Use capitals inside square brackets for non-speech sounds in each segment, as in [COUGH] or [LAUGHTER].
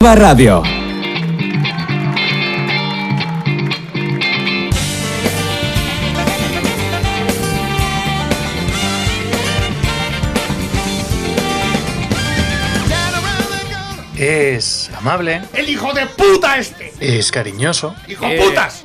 Radio. Es amable, ¡El hijo de puta este! es cariñoso. ¡Hijo putas!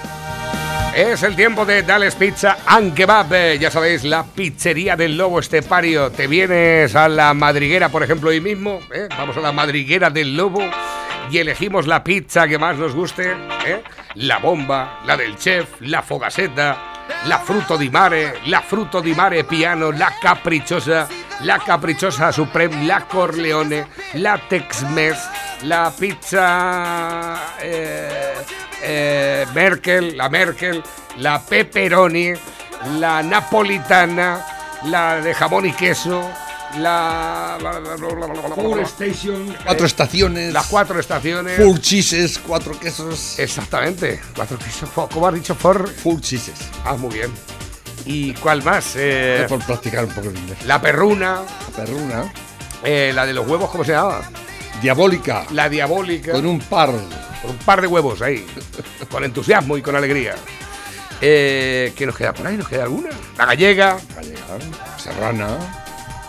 Es el tiempo de Dales Pizza and Kebab. Eh, Ya sabéis, la pizzería del Lobo Estepario. ¿Te vienes a la madriguera, por ejemplo, hoy mismo? ¿Eh? Vamos a la madriguera del Lobo y elegimos la pizza que más nos guste. ¿eh? La bomba, la del chef, la fogaseta, la fruto di mare, la fruto di mare piano, la caprichosa, la caprichosa supreme, la corleone, la tex-mex, la pizza eh, eh, Merkel, la Merkel, la pepperoni, la napolitana, la de jamón y queso, la... Four Station. Cuatro estaciones. Las cuatro estaciones. Full cheeses, cuatro quesos. Exactamente. Cuatro quesos. ¿Cómo has dicho? For? Full cheeses. Ah, muy bien. ¿Y cuál más? Eh, por practicar un poco el inglés. la perruna, La perruna. eh, la de los huevos, ¿cómo se llama? Diabólica. La diabólica. Con un par. Con un par de huevos ahí. con entusiasmo y con alegría. Eh, ¿Qué nos queda por ahí? ¿Nos queda alguna? La gallega, Gallega. Serrana.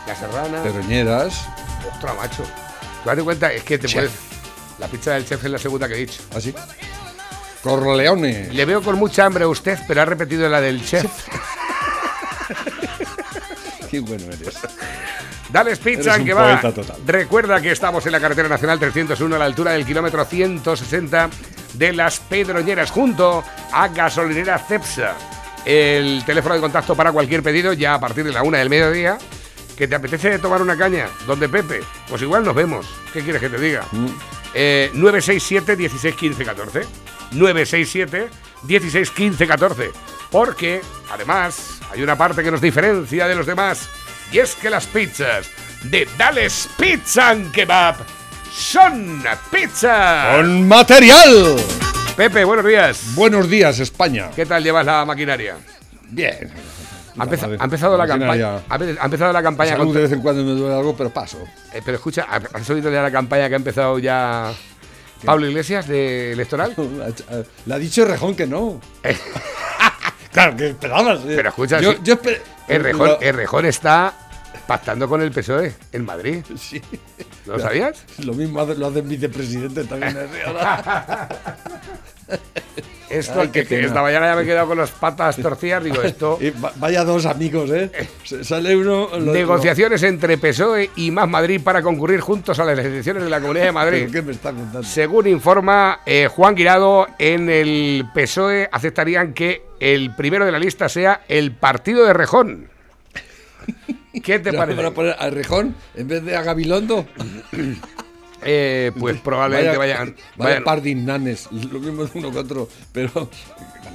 La serrana. Peroñeras. Ostras, macho. Tú date cuenta, es que te Chef. puedes. La pizza del chef es la segunda que he dicho. Así. Corleone. Le veo con mucha hambre a usted, pero ha repetido la del chef. [LAUGHS] Qué bueno eres. Dales pizza que va. total. Recuerda que estamos en la carretera nacional 301 a la altura del kilómetro 160 de las Pedroñeras, junto a gasolinera Cepsa. El teléfono de contacto para cualquier pedido ya a partir de la una del mediodía. ¿Que te apetece tomar una caña? ¿Dónde Pepe? Pues igual nos vemos. ¿Qué quieres que te diga? Eh, 967 16 15 14. 967 16 15 14. Porque, además, hay una parte que nos diferencia de los demás. Y es que las pizzas de Dales Pizza and Kebab son pizza. ¡Con material! Pepe, buenos días. Buenos días, España. ¿Qué tal llevas la maquinaria? Bien. Ha, empeza- ha empezado la campaña. Ha, empe- ha empezado la campaña. Contra- de vez en cuando me duele algo, pero paso. Eh, pero escucha, ¿has oído ya la campaña que ha empezado ya Pablo Iglesias de electoral? [LAUGHS] Le ha dicho Rejón que no. [LAUGHS] claro, que esperabas. eh. Pero escucha, yo, sí. yo espe- Errejón, Lo- Errejón está pactando con el PSOE en Madrid. Sí. ¿No lo sabías? Lo mismo lo hace el vicepresidente también. [LAUGHS] ¿eh? Esto, Ay, que- esta mañana ya me he quedado con las patas torcidas, digo, esto... [LAUGHS] Y vaya dos amigos, ¿eh? Se- Sale uno. Negociaciones entre PSOE y Más Madrid para concurrir juntos a las elecciones de la Comunidad de Madrid. [LAUGHS] ¿Pero ¿Qué me está contando? Según informa eh, Juan Guirado, en el PSOE aceptarían que el primero de la lista sea el partido de Rejón. [LAUGHS] ¿Qué te ¿Le parece? van a poner a Rejón en vez de a Gabilondo? [COUGHS] Eh, pues probablemente vaya, vayan. Vaya par de innanes, lo mismo uno que otro. Pero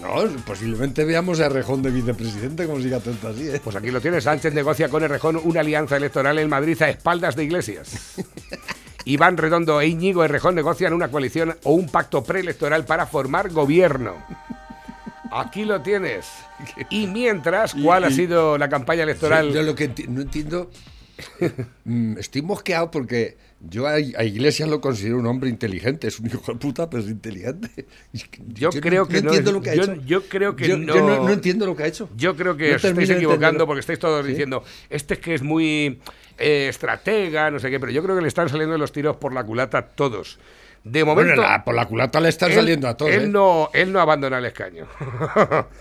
no, posiblemente veamos a Rejón de vicepresidente, como siga tanto así, ¿eh? Pues aquí lo tienes. Sánchez negocia con Errejón una alianza electoral en Madrid a espaldas de Iglesias. [LAUGHS] Iván Redondo e Íñigo Errejón negocian una coalición o un pacto preelectoral para formar gobierno. Aquí lo tienes. Y mientras, ¿cuál ha sido la campaña electoral? Sí, yo lo que enti- no entiendo. mm, Estoy mosqueado porque yo a, a Iglesias lo considero un hombre inteligente. Es un hijo de puta, pero es inteligente. [LAUGHS] Yo creo que no entiendo es- lo que ha yo- hecho. yo creo que Yo- no- yo no, no entiendo lo que ha hecho. Yo creo que os estáis equivocando porque estáis todos ¿Sí? diciendo, este es que es muy eh, estratega, no sé qué, pero yo creo que le están saliendo los tiros por la culata a todos. De momento. Bueno, la- por la culata le están él- saliendo a todos. Él, ¿eh? no, él no abandona el escaño.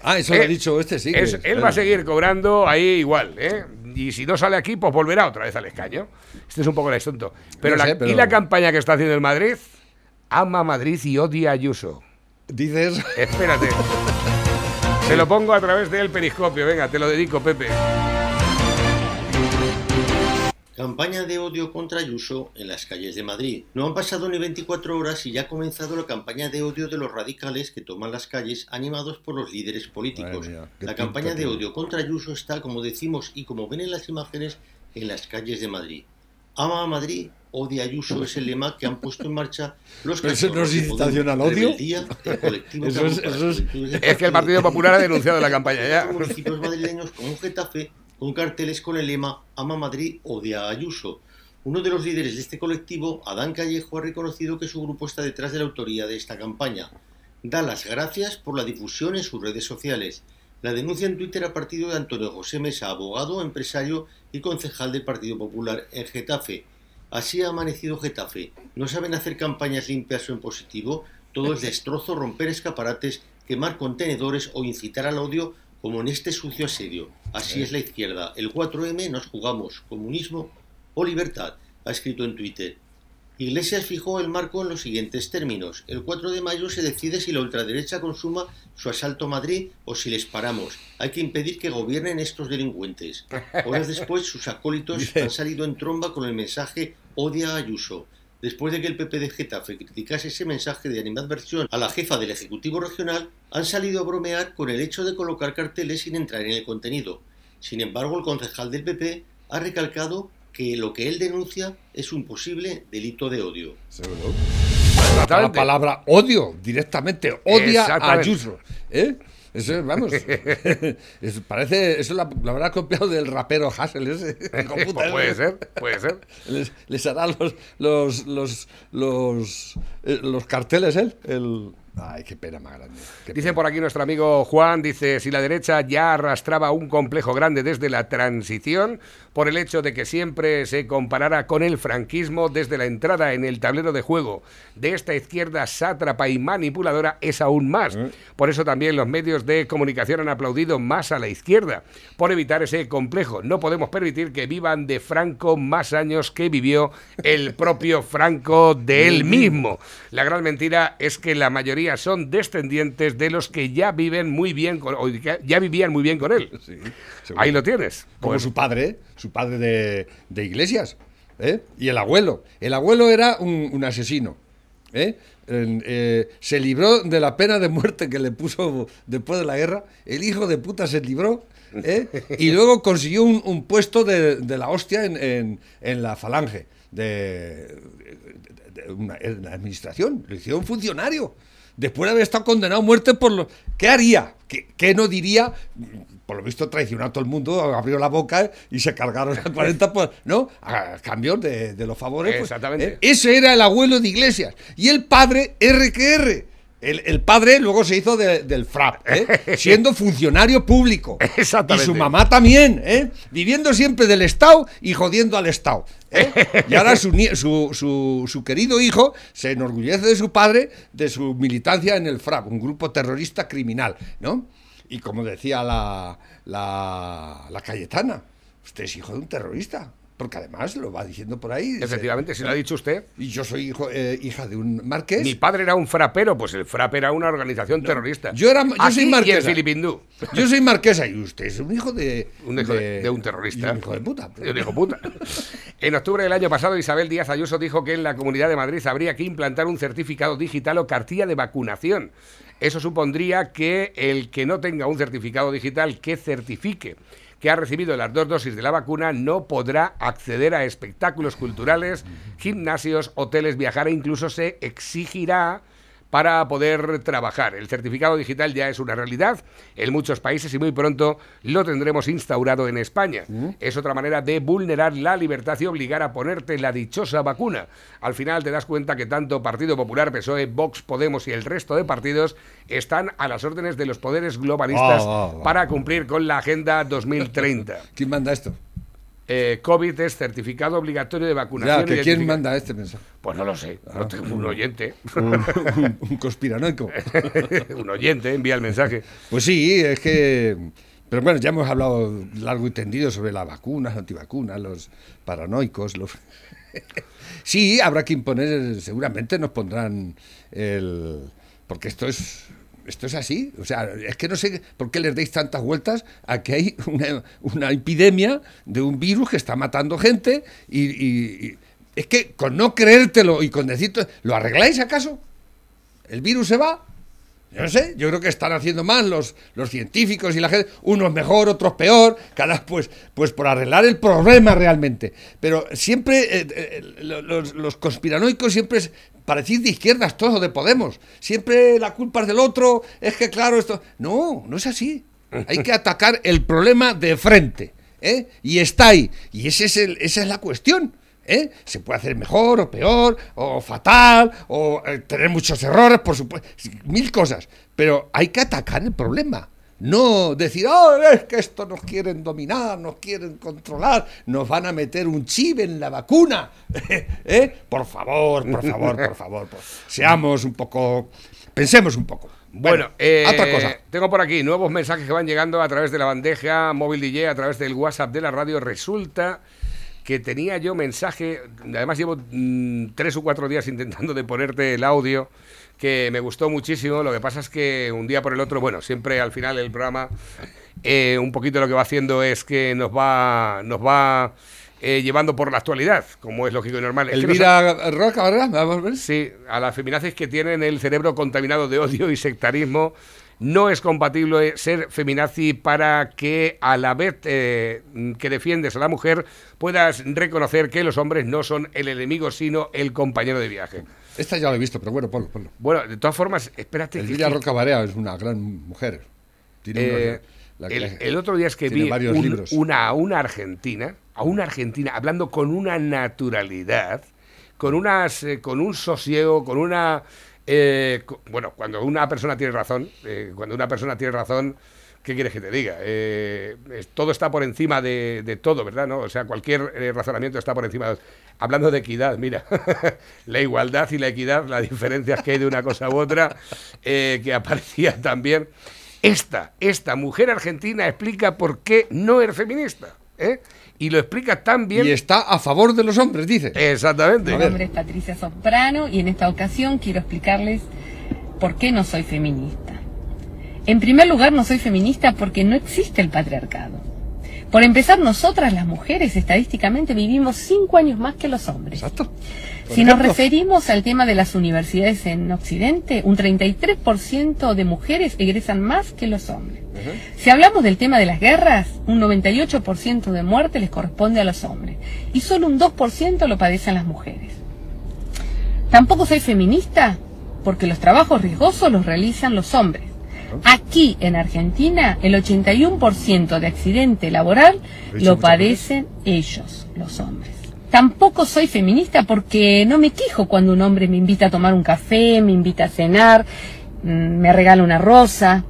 Ah, eso lo ha Él- [LAUGHS] dicho este, sí. es- él va a seguir cobrando ahí igual, ¿eh? Y si no sale aquí, pues volverá otra vez al escaño. Este es un poco el asunto. Pero, No la, pero- ¿Y la campaña que está haciendo el Madrid? Ama Madrid y odia a Ayuso. Dices. Espérate. [LAUGHS] Te lo pongo a través del periscopio. Venga, te lo dedico, Pepe. Campaña de odio contra Ayuso en las calles de Madrid. No han pasado ni 24 horas y ya ha comenzado la campaña de odio de los radicales que toman las calles animados por los líderes políticos. Mía, la campaña de tiene. odio contra Ayuso está, como decimos y como ven en las imágenes, en las calles de Madrid. Ama a Madrid, odia a Ayuso es el lema que han puesto en marcha los Pero eso no es incitación al odio. Rebeldía, el colectivo Eso que es- agrupa las eso es- juventudes del Es que el Partido Popular ha denunciado la campaña ya. municipios madrileños como Getafe con carteles con el lema Ama Madrid, odia a Ayuso. Uno de los líderes de este colectivo, Adán Callejo, ha reconocido que su grupo está detrás de la autoría de esta campaña. Da las gracias por la difusión en sus redes sociales. La denuncia en Twitter ha partido de Antonio José Mesa, abogado, empresario y concejal del Partido Popular en Getafe. Así ha amanecido Getafe. No saben hacer campañas limpias o en positivo. Todo es destrozo, romper escaparates, quemar contenedores o incitar al odio como en este sucio asedio. Así es la izquierda. El 4M nos jugamos comunismo o libertad, ha escrito en Twitter. Iglesias fijó el marco en los siguientes términos. El 4 de mayo se decide si la ultraderecha consuma su asalto a Madrid o si les paramos. Hay que impedir que gobiernen estos delincuentes. Horas después, sus acólitos [LAUGHS] han salido en tromba con el mensaje odia a Ayuso. Después de que el PP de Getafe criticase ese mensaje de animadversión a la jefa del Ejecutivo Regional, han salido a bromear con el hecho de colocar carteles sin entrar en el contenido. Sin embargo, el concejal del PP ha recalcado que lo que él denuncia es un posible delito de odio. La palabra odio, directamente, odia a. Ayuso. ¿Eh? Eso, vamos. [LAUGHS] es- parece, eso la- lo habrá copiado del rapero Hassel ese. [LAUGHS] puede ser, puede ser. Les, les hará los los los los, eh, los carteles él. El... Ay, qué pena más grande. qué Dice pena. por aquí nuestro amigo Juan, dice, si la derecha ya arrastraba un complejo grande desde la transición, por el hecho de que siempre se comparara con el franquismo desde la entrada en el tablero de juego de esta izquierda sátrapa y manipuladora, es aún más. Por eso también los medios de comunicación han aplaudido más a la izquierda, por evitar ese complejo. No podemos permitir que vivan de Franco más años que vivió el propio Franco de él mismo. La gran mentira es que la mayoría son descendientes de los que ya viven muy bien con, o ya vivían muy bien con él. Sí. Ahí lo tienes. Como Pues, su padre, su padre de, de Iglesias. ¿eh? Y el abuelo. El abuelo era un, un asesino. ¿eh? Eh, se libró de la pena de muerte que le puso después de la guerra. El hijo de puta se libró. ¿eh? [LAUGHS] Y luego consiguió un, un puesto de, de la hostia en, en- en la falange. De, de- de una, en la administración. Lo hicieron funcionario. Después de haber estado condenado a muerte por lo... ¿Qué haría? ¿Qué, qué no diría? Por lo visto traicionó a todo el mundo, abrió la boca y se cargaron a 40 por, ¿no? A cambio de, de los favores. pues, Exactamente. ¿eh? Ese era el abuelo de Iglesias. Y el padre, RQR. El, el padre luego se hizo de- del FRAP, ¿eh? [LAUGHS] siendo funcionario público. Exactamente. Y su mamá también, ¿eh? viviendo siempre del Estado y jodiendo al Estado. ¿eh? [LAUGHS] Y ahora su, nie- su, su- su querido hijo se enorgullece de su padre, de su militancia en el FRAP, un grupo terrorista criminal. ¿no? Y como decía la, la, la Cayetana, usted es hijo de un terrorista. Porque además lo va diciendo por ahí. dice, efectivamente, si lo ha dicho usted. Y yo soy hijo, eh, hija de un marqués. Mi padre era un frapero, pues el FRAP era una organización terrorista. yo era- yo Aquí soy y marquesa. Filipindú. Yo soy marquesa y usted es un hijo de. Un hijo de, de un terrorista. y un hijo de puta. Y un hijo puta. En octubre del año pasado, Isabel Díaz Ayuso dijo que en la Comunidad de Madrid habría que implantar un certificado digital o cartilla de vacunación. Eso supondría que el que no tenga un certificado digital que certifique que ha recibido las dos dosis de la vacuna no podrá acceder a espectáculos culturales, gimnasios, hoteles, viajar e incluso se exigirá para poder trabajar. El certificado digital ya es una realidad en muchos países y muy pronto lo tendremos instaurado en España. Es otra manera de vulnerar la libertad y obligar a ponerte la dichosa vacuna. Al final te das cuenta que tanto Partido Popular, PSOE, Vox, Podemos y el resto de partidos están a las órdenes de los poderes globalistas Ah, ah, ah. para cumplir con la Agenda [LAUGHS] 2030. ¿Quién manda esto? Eh, COVID es certificado obligatorio de vacunación. Ya, que quién manda este mensaje. Pues no lo sé, no tengo un oyente. [LAUGHS] Un, un- un conspiranoico. [LAUGHS] un oyente envía el mensaje. Pues sí, es que. Pero bueno, ya hemos hablado largo y tendido sobre las vacunas, antivacunas, los paranoicos, los. [LAUGHS] Sí, habrá que imponer, seguramente nos pondrán el. Porque esto es. Esto es así. O sea, es que no sé por qué les deis tantas vueltas a que hay una, una epidemia de un virus que está matando gente y, es que con no creértelo y con decirte, ¿lo arregláis acaso? ¿El virus se va? Yo no sé, yo creo que están haciendo más los, los científicos y la gente, unos mejor, otros peor, cada pues, pues por arreglar el problema realmente. Pero siempre eh, eh, lo- los, los conspiranoicos siempre es parecís de izquierdas todos, de Podemos. Siempre la culpa es del otro, es que claro, esto. No, no es así. Hay que [LAUGHS] atacar el problema de frente. ¿eh? Y está ahí. Y ese es el, esa es la cuestión. ¿eh? Se puede hacer mejor o peor, o fatal, o eh, tener muchos errores, por supuesto, mil cosas. Pero hay que atacar el problema. No decir, oh, es que esto nos quieren dominar, nos quieren controlar, nos van a meter un chip en la vacuna. [LAUGHS] ¿Eh? Por favor, por favor, por favor. por- Seamos un poco. Pensemos un poco. Bueno, eh, otra cosa. tengo por aquí nuevos mensajes que van llegando a través de la bandeja móvil DJ, a través del WhatsApp de la radio. Resulta que tenía yo mensaje, además llevo mm, tres o cuatro días intentando de ponerte el audio, que me gustó muchísimo. Lo que pasa es que un día por el otro, bueno, siempre al final el programa, eh, un poquito lo que va haciendo es que nos va, nos va eh, llevando por la actualidad, como es lógico y normal. Es que Elvira Roca, ¿verdad? Vamos a ver. Sí, a las feminazis que tienen el cerebro contaminado de odio y sectarismo. No es compatible ser feminazi para que a la vez eh, que defiendes a la mujer puedas reconocer que los hombres no son el enemigo sino el compañero de viaje. Esta ya lo he visto, pero bueno, ponlo, ponlo. Bueno, de todas formas, espérate. que- Elvira que- Roca Barea es una gran mujer. Tiene eh, unos- la- el, la- el otro día es que vi varios un- libros. una, a una argentina, a una argentina hablando con una naturalidad, con unas, eh, con un sosiego, con una, eh, bueno, cuando una persona tiene razón, cuando una persona tiene razón, ¿qué quieres que te diga? Eh, es- todo está por encima de, de todo, ¿verdad? ¿No? O sea, cualquier eh, razonamiento está por encima. de- Hablando de equidad, mira, [LAUGHS] la igualdad y la equidad, las diferencias que hay de una cosa u otra, eh, que aparecía también. Esta, esta mujer argentina explica por qué no es feminista. ¿eh? Y lo explica tan bien. Y está a favor de los hombres, dice. Exactamente. Mi nombre es Patricia Soprano y en esta ocasión quiero explicarles por qué no soy feminista. En primer lugar, no soy feminista porque no existe el patriarcado. Por empezar, nosotras las mujeres estadísticamente vivimos cinco años más que los hombres. Exacto. Si nos referimos al tema de las universidades en Occidente, un 33% de mujeres egresan más que los hombres. Si hablamos del tema de las guerras, un 98% de muerte les corresponde a los hombres y solo un 2% lo padecen las mujeres. Tampoco soy feminista porque los trabajos riesgosos los realizan los hombres. Aquí en Argentina el 81% de accidente laboral Lo padecen ellos, los hombres. Tampoco soy feminista porque no me quejo cuando un hombre me invita a tomar un café, me invita a cenar, mm, me regala una rosa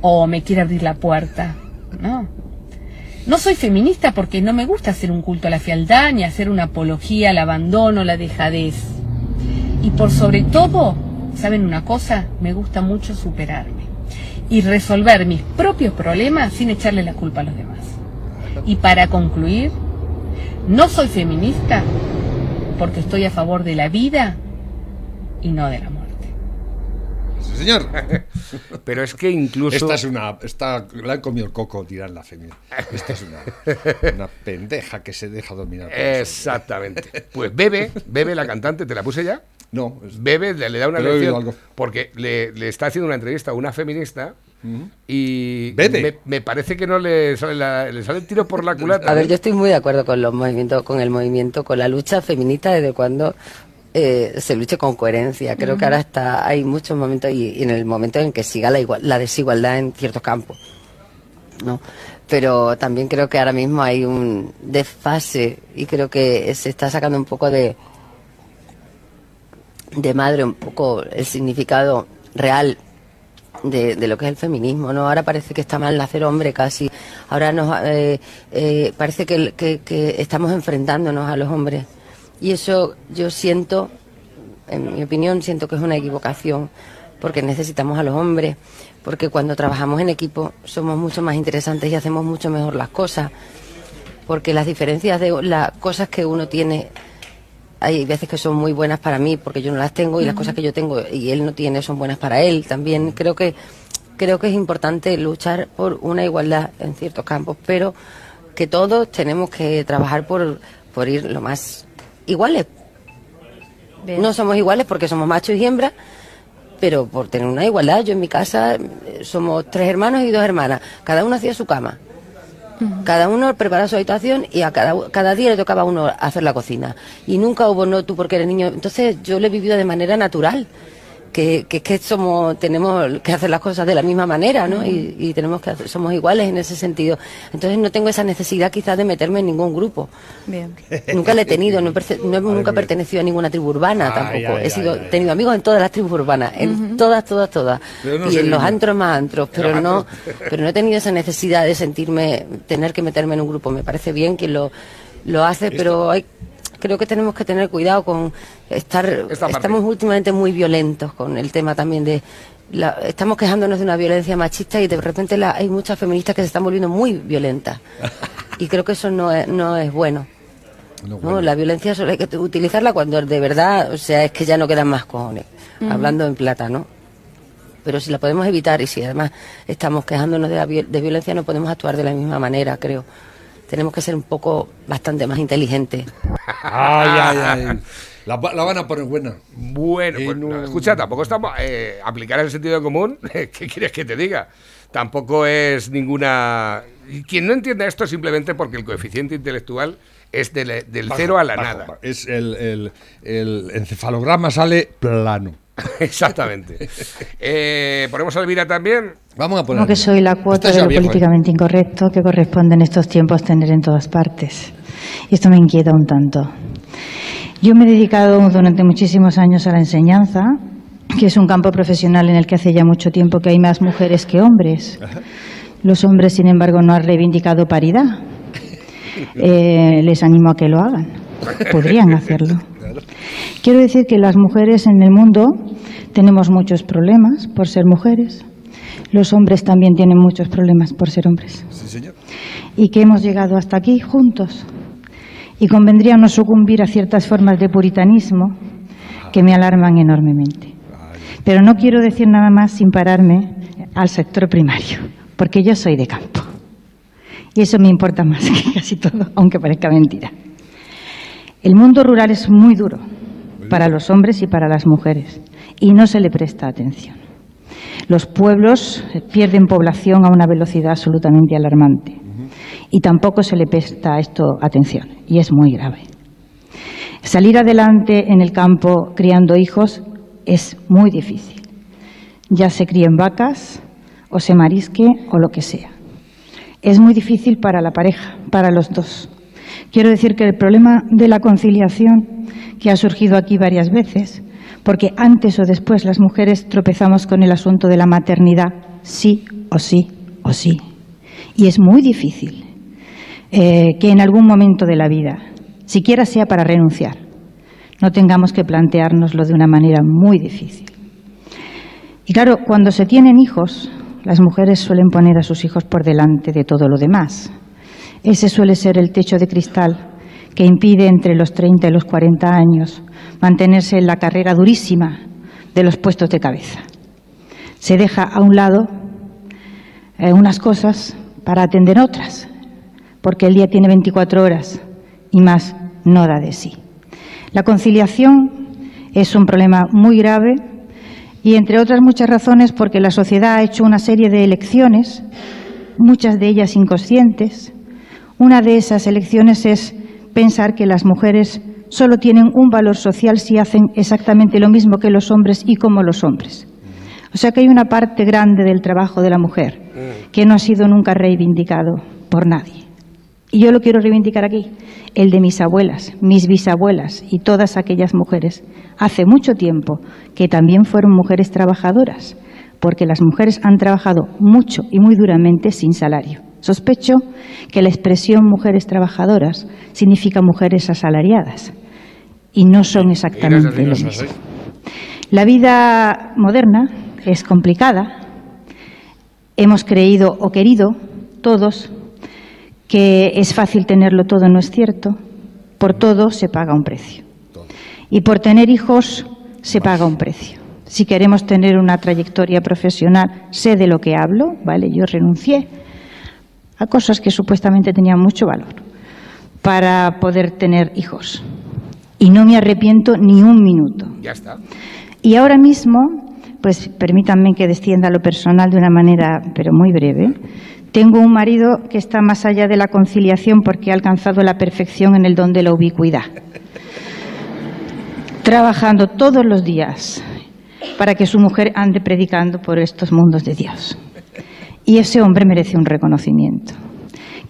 o me quiere abrir la puerta. No. No soy feminista porque no me gusta hacer un culto a la fealdad ni hacer una apología al abandono, la dejadez. Y por sobre todo, ¿saben una cosa? Me gusta mucho superarme y resolver mis propios problemas sin echarle la culpa a los demás. Y para concluir, no soy feminista porque estoy a favor de la vida y no de la muerte. Sí, señor. [LAUGHS] Pero es que incluso. Esta es una. Esta, la han comido el coco tirar la femina. Esta es una, una pendeja que se deja dominar. Exactamente. Pues Bebe, Bebe, la cantante, ¿te la puse ya? No, es- Bebe le, le da una lección algo. porque le, le está haciendo una entrevista a una feminista y Bebe. Me, me parece que no le sale, la- le sale el tiro por la culata. A ver, yo estoy muy de acuerdo con los movimientos, con el movimiento, con la lucha feminista desde cuando eh, se luche con coherencia. Creo que ahora está, hay muchos momentos y, y en el momento en que siga la, igual, la desigualdad en ciertos campos, ¿no? Pero también creo que ahora mismo hay un desfase y creo que se está sacando un poco de de madre un poco el significado real de, de lo que es el feminismo, ¿no? Ahora parece que está mal nacer hombre casi. Ahora nos eh, eh, parece que, que- que estamos enfrentándonos a los hombres. Y eso yo siento, en mi opinión, siento que es una equivocación, porque necesitamos a los hombres, porque cuando trabajamos en equipo somos mucho más interesantes y hacemos mucho mejor las cosas, porque las diferencias de las cosas que uno tiene hay veces que son muy buenas para mí porque yo no las tengo y las cosas que yo tengo y él no tiene son buenas para él. También creo que creo que es importante luchar por una igualdad en ciertos campos, pero que todos tenemos que trabajar por, por ir lo más iguales. No somos iguales porque somos machos y hembras, pero por tener una igualdad. Yo en mi casa eh, somos tres hermanos y dos hermanas, cada uno hacía su cama. Cada uno preparaba su habitación y a cada, cada día le tocaba a uno hacer la cocina. Y nunca hubo no tú porque eres niño. Entonces yo lo he vivido de manera natural que, que, que somos, tenemos que hacer las cosas de la misma manera, ¿no? Y, y tenemos que hacer- somos iguales en ese sentido. Entonces no tengo esa necesidad quizás de meterme en ningún grupo. Bien. Nunca le he tenido, no [LAUGHS] he, no he nunca pertenecido a ninguna tribu urbana tampoco. he sido, ay. tenido amigos en todas las tribus urbanas, en todas, todas, todas. No y en los antros más antros, pero no, pero no he tenido esa necesidad de sentirme, tener que meterme en un grupo. Me parece bien quien lo, lo hace, pero hay, creo que tenemos que tener cuidado con estar, estamos últimamente muy violentos con el tema también de la- estamos quejándonos de una violencia machista y de repente la- hay muchas feministas que se están volviendo muy violentas. [LAUGHS] Y creo que eso no es, no es bueno. No, la violencia solo hay que utilizarla cuando de verdad, o sea, es que ya no quedan más cojones, hablando en plata, ¿no? Pero si la podemos evitar y si además estamos quejándonos de, la de violencia, no podemos actuar de la misma manera, creo. Tenemos que ser un poco bastante más inteligentes. Ay, ay, ay. La, va- la van a poner buena. Bueno, pues, no- escucha, tampoco estamos. Eh, aplicar el sentido común, [LAUGHS] ¿qué quieres que te diga? Tampoco es ninguna. Quien no entienda esto es simplemente porque el coeficiente intelectual es del, del Bajo, cero a la bajo, nada. bajo. Es el, el, el encefalograma sale plano. [LAUGHS] Exactamente. Eh, ¿Ponemos a Elvira también? Vamos a poner. Como que soy la cuota de lo viejo, ¿eh? políticamente incorrecto que corresponde en estos tiempos tener en todas partes. Y esto me inquieta un tanto. Yo me he dedicado durante muchísimos años a la enseñanza, que es un campo profesional en el que hace ya mucho tiempo que hay más mujeres que hombres. Los hombres, sin embargo, no han reivindicado paridad. [LAUGHS] Eh, les animo a que lo hagan. Podrían hacerlo. Quiero decir que las mujeres en el mundo tenemos muchos problemas por ser mujeres. Los hombres también tienen muchos problemas por ser hombres. Sí, señor. Y que hemos llegado hasta aquí juntos. Y convendría no sucumbir a ciertas formas de puritanismo que me alarman enormemente. Pero no quiero decir nada más sin pararme al sector primario, porque yo soy de campo. Y eso me importa más que casi todo, aunque parezca mentira. El mundo rural es muy duro para los hombres y para las mujeres y no se le presta atención. Los pueblos eh, pierden población a una velocidad absolutamente alarmante y tampoco se le presta esto atención y es muy grave. Salir adelante en el campo criando hijos es muy difícil. Ya se críen vacas o se marisque o lo que sea. Es muy difícil para la pareja, para los dos. Quiero decir que el problema de la conciliación, que ha surgido aquí varias veces, porque antes o después las mujeres tropezamos con el asunto de la maternidad, sí o sí o sí. Y es muy difícil eh, que en algún momento de la vida, siquiera sea para renunciar, no tengamos que planteárnoslo de una manera muy difícil. Y claro, cuando se tienen hijos, las mujeres suelen poner a sus hijos por delante de todo lo demás. Ese suele ser el techo de cristal que impide entre los 30 y los 40 años mantenerse en la carrera durísima de los puestos de cabeza. Se deja a un lado eh, unas cosas para atender otras, porque el día tiene 24 horas y más no da de sí. La conciliación es un problema muy grave y, entre otras muchas razones, porque la sociedad ha hecho una serie de elecciones, muchas de ellas inconscientes. Una de esas elecciones es pensar que las mujeres solo tienen un valor social si hacen exactamente lo mismo que los hombres y como los hombres. O sea que hay una parte grande del trabajo de la mujer que no ha sido nunca reivindicado por nadie. Y yo lo quiero reivindicar aquí, el de mis abuelas, mis bisabuelas y todas aquellas mujeres, hace mucho tiempo que también fueron mujeres trabajadoras, porque las mujeres han trabajado mucho y muy duramente sin salario. Sospecho que la expresión mujeres trabajadoras significa mujeres asalariadas y no son exactamente lo mismo. La vida moderna es complicada. Hemos creído o querido todos que es fácil tenerlo todo, no es cierto. Por todo se paga un precio. Y por tener hijos se paga un precio. Si queremos tener una trayectoria profesional, sé de lo que hablo, ¿vale? Yo renuncié a cosas que supuestamente tenían mucho valor para poder tener hijos. Y no me arrepiento ni un minuto. Ya está. Y ahora mismo, pues permítanme que descienda a lo personal de una manera, pero muy breve. Tengo un marido que está más allá de la conciliación porque ha alcanzado la perfección en el don de la ubicuidad. Trabajando todos los días para que su mujer ande predicando por estos mundos de Dios. Y ese hombre merece un reconocimiento.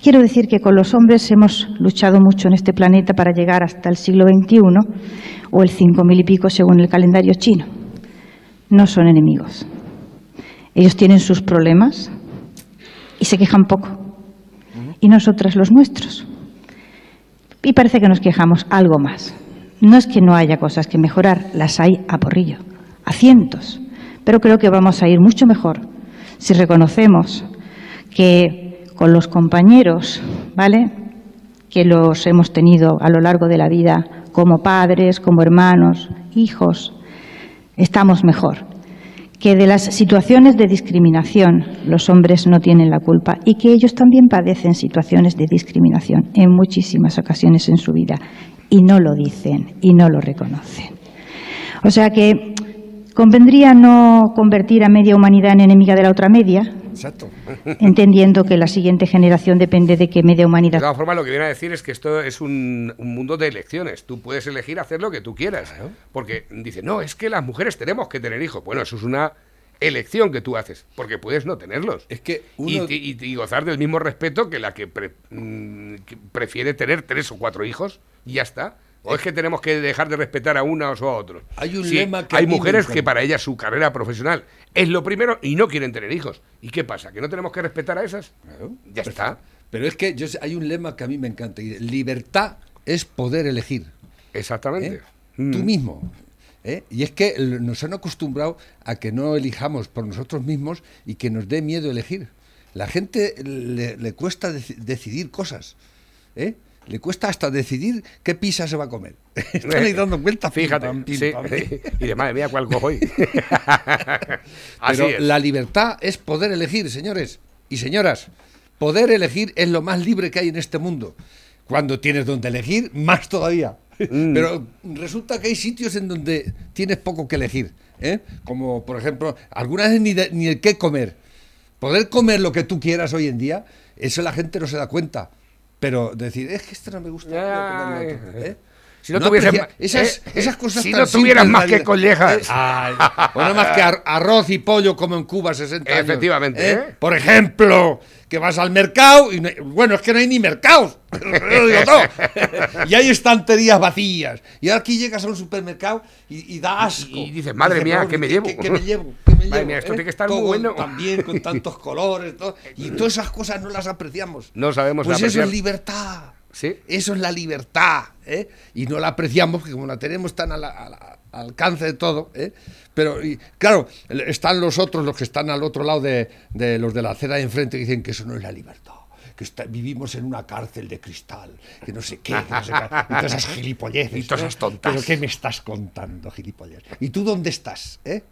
Quiero decir que con los hombres hemos luchado mucho en este planeta para llegar hasta el siglo XXI o el cinco mil y pico según el calendario chino. No son enemigos. Ellos tienen sus problemas y se quejan poco. Y nosotras los nuestros. Y parece que nos quejamos algo más. No es que no haya cosas que mejorar, las hay a porrillo, a cientos. Pero creo que vamos a ir mucho mejor si reconocemos que con los compañeros, ¿vale? Que los hemos tenido a lo largo de la vida como padres, como hermanos, hijos, estamos mejor. Que de las situaciones de discriminación los hombres no tienen la culpa y que ellos también padecen situaciones de discriminación en muchísimas ocasiones en su vida y no lo dicen y no lo reconocen. O sea que convendría no convertir a media humanidad en enemiga de la otra media, Exacto. [LAUGHS] entendiendo que la siguiente generación depende de que media De humanidad todas formas, lo que viene a decir es que esto es un, un mundo de elecciones. Tú puedes elegir hacer lo que tú quieras. Porque dice, no, es que las mujeres tenemos que tener hijos. Bueno, eso es una elección que tú haces, porque puedes no tenerlos. Es que Y, uno- y- y gozar del mismo respeto que la que, pre- mm, que prefiere tener tres o cuatro hijos y ya está. ¿O es que tenemos que dejar de respetar a unos o a otros? Hay un Sí, lema que hay mujeres que para ellas su carrera profesional es lo primero y no quieren tener hijos. ¿Y qué pasa? ¿Que no tenemos que respetar a esas? Claro. Ya está. Pero es que yo sé- hay un lema que a mí me encanta. y libertad es poder elegir. Exactamente. ¿eh? Mm. Tú mismo. ¿eh? Y es que nos han acostumbrado a que no elijamos por nosotros mismos y que nos dé miedo elegir. La gente le, le cuesta deci- decidir cosas. ¿eh? Le cuesta hasta decidir qué pizza se va a comer. [LAUGHS] Están ahí dando cuenta. pim, Fíjate. pim, pam, [LAUGHS] y de madre mía, ¿cuál cojo hoy? [LAUGHS] Así Pero es. la libertad es poder elegir, señores y señoras. Poder elegir es lo más libre que hay en este mundo. Cuando tienes donde elegir, más todavía. Mm. Pero resulta que hay sitios en donde tienes poco que elegir. ¿eh? Como, por ejemplo, algunas veces ni, de- ni el qué comer. Poder comer lo que tú quieras hoy en día, eso la gente no se da cuenta. Pero decir, es que esto no me gusta. voy a comer lo otro", ¿eh? Si no ma- esas, eh, esas cosas si tan no tuvieras simples más que collejas. Eh, o no más que ar- arroz y pollo como en Cuba 60 años. Efectivamente, ¿eh? Por ejemplo, que vas al mercado y no hay- bueno, es que no hay ni mercados. [LAUGHS] Lo digo todo. y hay estanterías vacías. Y aquí llegas a un supermercado y, y da asco. Y dices, madre mía, "Madre, ¿qué me llevo?" ¿Qué, qué me llevo? ¿Qué me [LAUGHS] Madre llevo? mía, esto eh? tiene que estar Todo muy bueno. También con tantos colores. todo. Y todas esas cosas no las apreciamos. No sabemos Pues eso apreciar. es libertad. Sí. Eso es la libertad, ¿eh? Y no la apreciamos porque como la tenemos tan a la- a la- al alcance de todo, ¿eh? Pero, y, claro, están los otros, los que están al otro lado de, de los de la acera de enfrente, que dicen que eso no es la libertad. Que está- vivimos en una cárcel de cristal, que no sé qué, que no sé qué, y todas esas gilipolleces. [LAUGHS] Y todas esas tontas. ¿Pero qué me estás contando, gilipollas? ¿Y tú dónde estás, eh?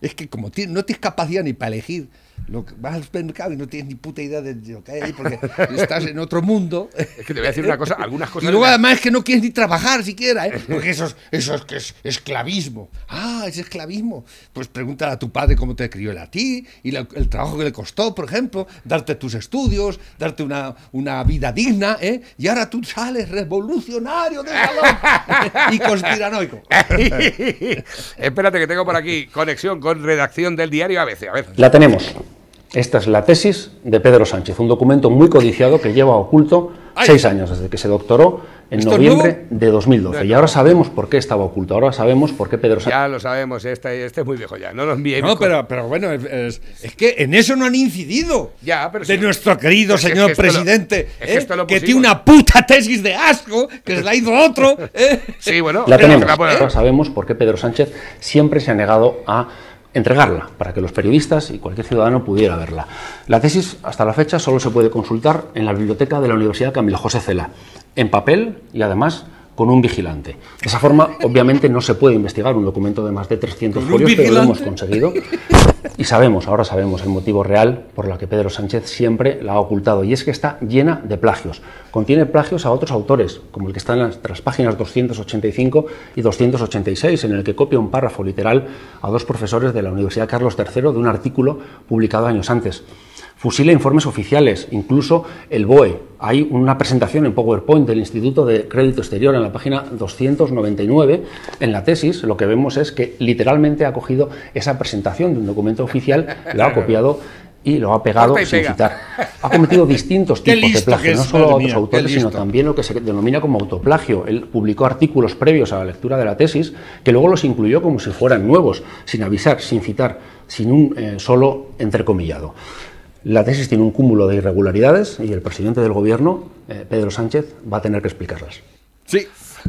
Es que como no tienes capacidad ni para elegir, lo que, vas al supermercado y no tienes ni puta idea de lo que hay ahí porque [LAUGHS] estás en otro mundo. Es que te voy a decir una cosa, algunas cosas. Y luego de además es que no quieres ni trabajar siquiera, ¿eh? [LAUGHS] Porque eso es, eso es que es esclavismo. Ah, es esclavismo. Pues pregúntale a tu padre cómo te crió él a ti y la- el trabajo que le costó, por ejemplo, darte tus estudios, darte una, una vida digna, ¿eh? Y ahora tú sales revolucionario del salón [LAUGHS] y conspiranoico. Espérate que tengo por aquí conexión con redacción del diario ABC. A ver. La tenemos. Esta es la tesis de Pedro Sánchez, un documento muy codiciado que lleva oculto ¡Ay! seis años desde que se doctoró en ¿Esto es noviembre nuevo? de 2012. Y ahora sabemos por qué estaba oculto. Ahora sabemos por qué Pedro Sánchez. Ya lo sabemos, este, este es muy viejo ya. No nos envíe. No, pero, pero bueno, es, que en eso no han incidido. Ya, pero de sí. nuestro querido señor es que esto lo- presidente, es que ¿eh? lo que tiene una puta tesis de asco, que se la hizo otro. ¿eh? Sí, bueno. La tenemos. la Ahora sabemos por qué Pedro Sánchez siempre se ha negado a entregarla para que los periodistas y cualquier ciudadano pudiera verla. La tesis hasta la fecha solo se puede consultar en la biblioteca de la Universidad Camilo José Cela, en papel y además con un vigilante. De esa forma, obviamente, no se puede investigar un documento de más de 300 ¿Con un folios, pero lo hemos conseguido. Y sabemos, ahora sabemos el motivo real por la que Pedro Sánchez siempre la ha ocultado, y es que está llena de plagios. Contiene plagios a otros autores, como el que está en las, las páginas 285 y 286, en el que copia un párrafo literal a dos profesores de la Universidad Carlos III de un artículo publicado años antes. Fusila informes oficiales, incluso el BOE. Hay una presentación en PowerPoint del Instituto de Crédito Exterior en la página 299. En la tesis lo que vemos es que literalmente ha cogido esa presentación de un documento oficial, [LAUGHS] lo ha copiado y lo ha pegado sin pega. citar. Ha cometido distintos [LAUGHS] tipos de plagio, no solo a otros mía, autores, sino también lo que se denomina como autoplagio. Él publicó artículos previos a la lectura de la tesis que luego los incluyó como si fueran nuevos, sin avisar, sin citar, sin un eh, solo entrecomillado. La tesis tiene un cúmulo de irregularidades y el presidente del gobierno, eh, Pedro Sánchez, va a tener que explicarlas. Sí.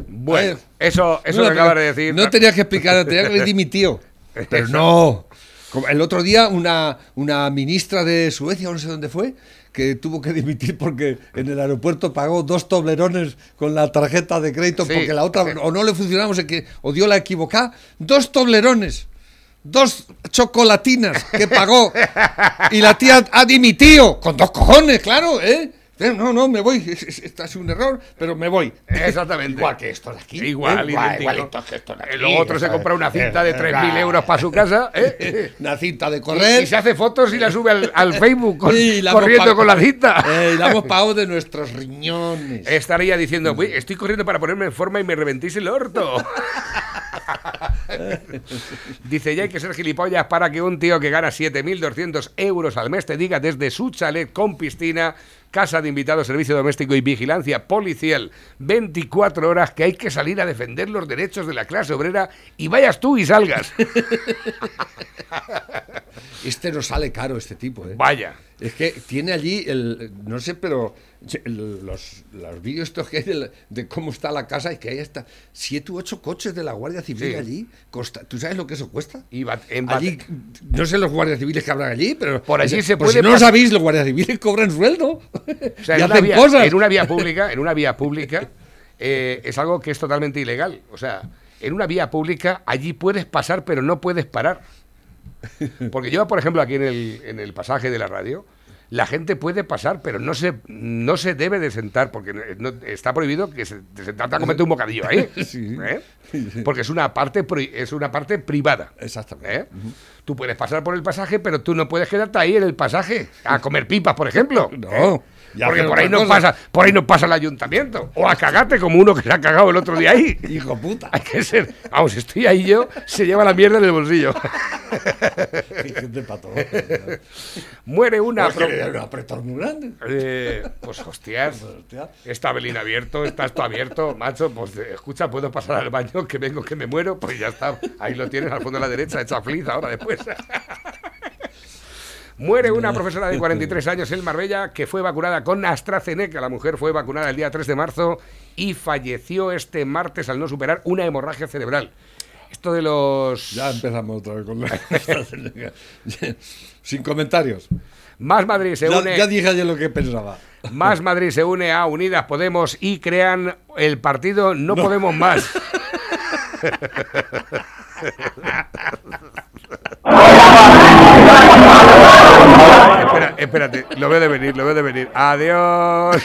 Bueno, Eh, eso, eso no, que acabas pero de decir. No tenías que explicar, tenía que haber dimitido. [LAUGHS] Pero no. Como el otro día, una, una ministra de Suecia, no sé dónde fue, que tuvo que dimitir porque en el aeropuerto pagó dos toblerones con la tarjeta de crédito Sí. porque la otra o no le funcionaba, o dio la equivocada. Dos toblerones. Dos chocolatinas que pagó y la tía ha dimitido con dos cojones, claro, ¿eh? Eh, No, no, me voy. Es- es- un error, pero me voy. Exactamente. Igual que esto de aquí. Igual, ¿eh? idéntico. igualito que esto de Eh, aquí. Luego otro se compra una cinta de 3.000 euros para su casa. ¿eh? [LAUGHS] Una cinta de Y, correr. y se hace fotos y la sube al, al [LAUGHS] Facebook con- Y la corriendo con la cinta. Eh, y la hemos [LAUGHS] pagado de nuestros riñones. Estaría diciendo, "Uy, estoy corriendo para ponerme en forma y me reventís el orto. [LAUGHS] Dice, ya hay que ser gilipollas para que un tío que gana 7.200 euros al mes te diga desde su chalet con piscina, casa de invitados, servicio doméstico y vigilancia policial 24 horas que hay que salir a defender los derechos de la clase obrera y vayas tú y salgas. [LAUGHS] Este nos sale caro, este tipo, ¿eh? Vaya. Es que tiene allí el. No sé, pero. los, los vídeos estos que hay de, de cómo está la casa y que hay hasta siete u ocho coches de la Guardia Civil Sí. allí. Costa, ¿Tú sabes lo que eso cuesta? Y Allí, no sé los guardias civiles que habrán allí, pero. Por allí se pues puede si no lo sabéis, los guardias civiles cobran sueldo. O sea, [LAUGHS] y en, una hacen vía, cosas. en una vía [LAUGHS] pública, en una vía pública, eh, es algo que es totalmente ilegal. O sea, en una vía pública allí puedes pasar, pero no puedes parar. Porque yo, por ejemplo, aquí en el, en el pasaje de la radio, la gente puede pasar, pero no se, no se debe de sentar, porque no- está prohibido que se de sentarte a comerte un bocadillo ahí. [LAUGHS] Sí. ¿eh? Porque es una parte es una parte privada. Exactamente. ¿eh? Tú puedes pasar por el pasaje, pero tú no puedes quedarte ahí en el pasaje a comer pipas, por ejemplo. [LAUGHS] No, ¿eh? Ya Porque por ahí no pasa, por ahí no pasa el ayuntamiento. O a cagarte como uno que se ha cagado el otro día ahí. Hijo puta. Hay que ser. Vamos, estoy ahí yo, se lleva la mierda en el bolsillo. [LAUGHS] Gente pa' todo. Muere una. Es que le da un apretón muy grande. Eh, pues hostias. Hostia. Está Belín abierto, está esto abierto, macho. Pues eh, escucha, puedo pasar al baño, que vengo, que me muero. Pues ya está. Ahí lo tienes al fondo de la derecha, hecha fliz ahora después. Muere una profesora de 43 años en Marbella que fue vacunada con AstraZeneca. La mujer fue vacunada el día 3 de marzo y falleció este martes al no superar una hemorragia cerebral. Esto de los. Ya empezamos otra vez con la. [LAUGHS] Sin comentarios. Más Madrid se une. ya dije ayer lo que pensaba. Más Madrid se une a Unidas Podemos y crean el partido No, Podemos Más. [LAUGHS] espérate, lo veo de venir, lo veo de venir. Adiós.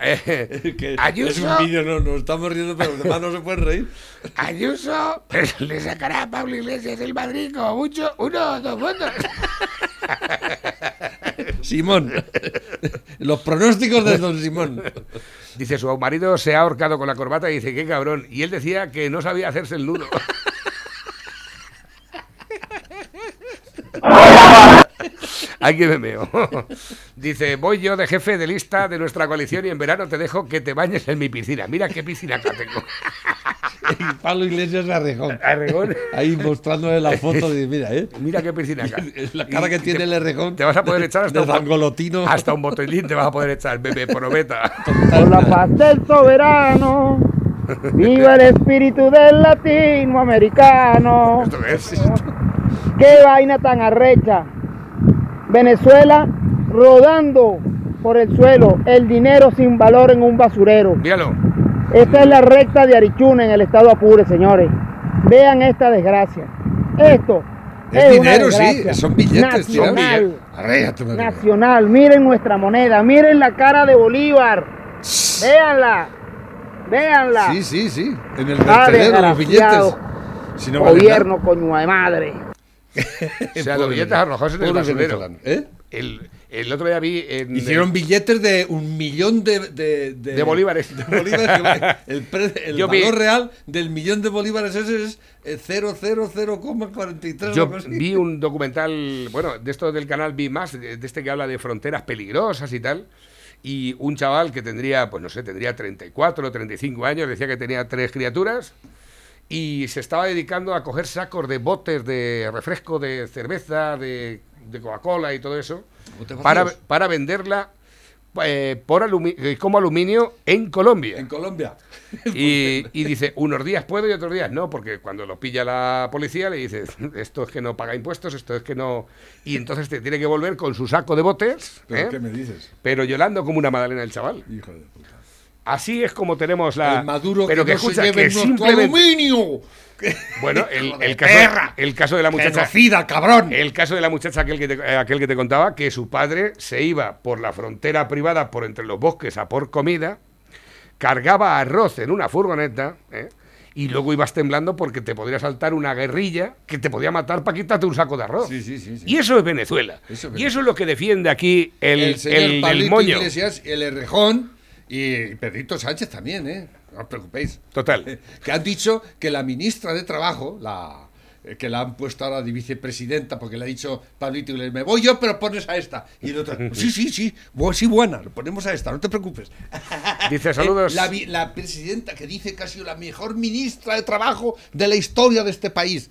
Eh, Que [LAUGHS] es Ayuso, un vídeo, no, nos estamos riendo, pero los demás no se pueden reír. Ayuso le sacará a Pablo Iglesias del Madrid como mucho uno dos votos. Simón. Los pronósticos de Don Simón. Dice, su marido se ha ahorcado con la corbata y dice, qué cabrón. Y él decía que no sabía hacerse el nudo. Ay, que me meo. [LAUGHS] Dice, voy yo de jefe de lista de nuestra coalición y en verano te dejo que te bañes en mi piscina. Mira qué piscina acá tengo. [LAUGHS] Y Pablo Iglesias Arrejón. Arregón. Ahí mostrándole la foto de, mira, ¿eh? Mira qué piscina acá. [LAUGHS] La cara que Y tiene te- el Arrejón. Te vas a poder echar hasta, un, hasta un botellín, te vas a poder echar, bebé, prometa. Por la paz del soberano, viva el espíritu del latinoamericano. ¿Esto qué es? Qué vaina tan arrecha. Venezuela rodando por el suelo, el dinero sin valor en un basurero. Míralo. Esta es la recta de Arichuna en el estado Apure, señores. Vean esta desgracia. Esto Es una dinero, sí, son billetes, nacional. Arréate, madre. Nacional, miren nuestra moneda, miren la cara de Bolívar. Véanla, véanla. Sí, sí, sí. En el Ah, vertedero, los billetes. Si no Gobierno, coño de madre. [LAUGHS] O sea, los billetes arrojados en el basurero. ¿eh? El, el otro día vi en... Hicieron billetes de un millón de, de, De bolívares. de [LAUGHS] el pre- el Yo vi- valor real del millón de bolívares ese es eh, 000,43. Yo vi un documental, bueno, de esto del canal Vi Más, de de este que habla de fronteras peligrosas y tal. Y un chaval que tendría, pues no sé, tendría 34 o 35 años, decía que tenía tres criaturas y se estaba dedicando a coger sacos de botes de refresco, de cerveza, de, de Coca-Cola y todo eso, para, para venderla eh, por alumi- eh, como aluminio en Colombia. En Colombia. [LAUGHS] Y, y dice, unos días puedo y otros días no, porque cuando lo pilla la policía le dice, [LAUGHS] esto es que no paga impuestos, esto es que no... Y entonces te tiene que volver con su saco de botes, ¿Pero ¿eh? qué me dices? pero llorando como una magdalena el chaval. Hijo de puta. Así es como tenemos la... el Maduro pero que, que, no escucha, se lleve que simplemente... aluminio. Bueno, [LAUGHS] el, el caso, el caso de la muchacha... Genocida, cabrón. El caso de la muchacha aquel que, te, eh, aquel que te contaba, que su padre se iba por la frontera privada, por entre los bosques, a por comida, cargaba arroz en una furgoneta, ¿eh? y luego ibas temblando porque te podría saltar una guerrilla que te podía matar para quitarte un saco de arroz. Sí, sí, sí. Y eso es Venezuela. Eso es Y eso es lo que defiende aquí el, el señor el- el moño. Iglesias, el Errejón y Pedrito Sánchez también, ¿eh? No os preocupéis. Total. [LAUGHS] Que han dicho que la ministra de Trabajo, la eh, que la han puesto ahora de vicepresidenta, porque le ha dicho Pablito Iglesias, me voy yo, pero pones a esta. Y el otro, [LAUGHS] sí, sí, sí, sí, buena, lo ponemos a esta, no te preocupes. [LAUGHS] Dice saludos. Eh, La, vi- la presidenta que dice que ha sido la mejor ministra de Trabajo de la historia de este país.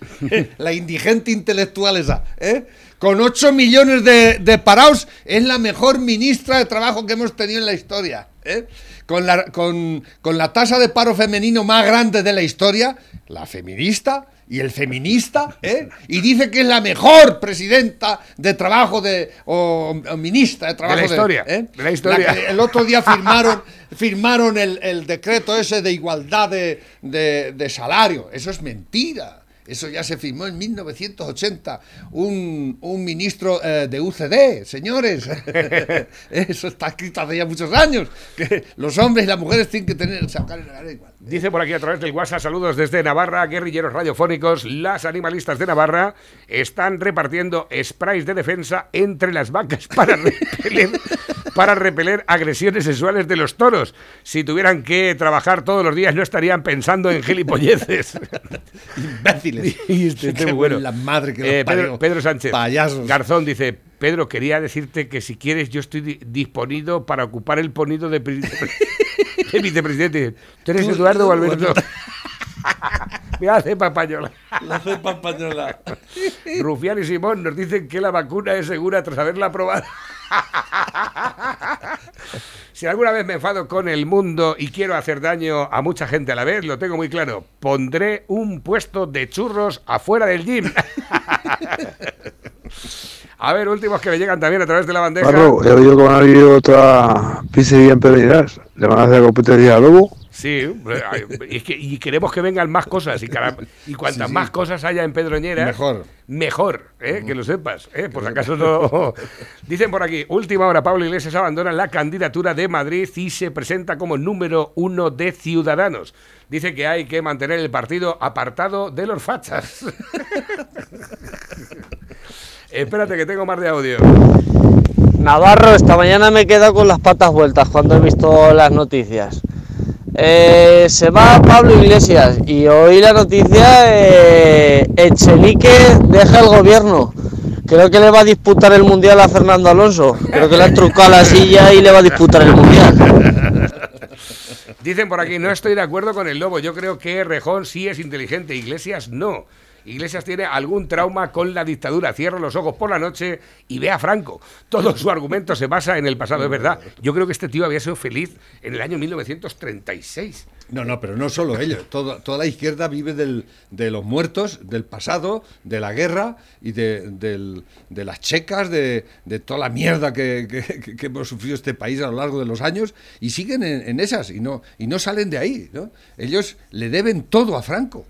la indigente intelectual esa. ¿eh? Con 8 millones de, de parados, es la mejor ministra de Trabajo que hemos tenido en la historia. ¿Eh? Con, la, con, con la tasa de paro femenino más grande de la historia, la feminista y el feminista, ¿eh? y dice que es la mejor presidenta de trabajo de, o, o ministra de trabajo la historia, ¿eh? de la historia. que el otro día firmaron, firmaron el, el decreto ese de igualdad de, de- de salario. Eso es mentira. Eso ya se firmó en 1980. Un, un ministro eh, de UCD, señores. [LAUGHS] Eso está escrito hace ya muchos años. Que los hombres y las mujeres tienen que tener sacar salario igual. Dice por aquí a través del WhatsApp, saludos desde Navarra, guerrilleros radiofónicos, las animalistas de Navarra están repartiendo sprays de defensa entre las vacas [LAUGHS] para repeler, para repeler agresiones sexuales de los toros. Si tuvieran que trabajar todos los días no estarían pensando en gilipolleces. [LAUGHS] Imbéciles. [LAUGHS] Y este, [LAUGHS] este bueno. la madre que los Eh, Pedro. Pedro Sánchez. Payasos. Garzón dice, Pedro, quería decirte que si quieres yo estoy di- disponido para ocupar el ponido de, [LAUGHS] de vicepresidente. ¿Tú eres Eduardo o Alberto? Mira, hace papañola. La cepa española. [LAUGHS] Rufián y Simón nos dicen que la vacuna es segura tras haberla probado. Si alguna vez me enfado con el mundo y quiero hacer daño a mucha gente a la vez, lo tengo muy claro. Pondré un puesto de churros afuera del gym. [LAUGHS] A ver, últimos que me llegan también a través de la bandeja. Barro, he oído que van a abrir otra pizzería en Pedro Lleras. ¿Le van a hacer competencia a Lobo? Sí, es que- y queremos que vengan más cosas. Y, cuantas Sí, sí. más cosas haya en Pedroñera, Mejor. Mejor, ¿eh? que lo sepas. ¿eh? Por si acaso no. Dicen por aquí: última hora, Pablo Iglesias abandona la candidatura de Madrid y se presenta como número uno de Ciudadanos. Dice que hay que mantener el partido apartado de los fachas. [LAUGHS] Espérate, que tengo más de audio. Navarro, esta mañana me he quedado con las patas vueltas cuando he visto las noticias. Eh, se va Pablo Iglesias y hoy la noticia, eh, Echenique deja el gobierno. Creo que le va a disputar el mundial a Fernando Alonso. Creo que le han trucado la silla y le va a disputar el mundial. Dicen por aquí: no estoy de acuerdo con el lobo. Yo creo que Rejón sí es inteligente, Iglesias no. Iglesias tiene algún trauma con la dictadura. Cierra los ojos por la noche y ve a Franco. Todo su argumento se basa en el pasado, es verdad. Yo creo que este tío había sido feliz en el año 1936. No, no, pero no solo ellos. Toda, toda la izquierda vive del- de los muertos, del pasado, de la guerra y de, del- de las checas, de, de toda la mierda que, que- hemos sufrido este país a lo largo de los años y siguen en, en esas y no, y no salen de ahí. ¿no? Ellos le deben todo a Franco.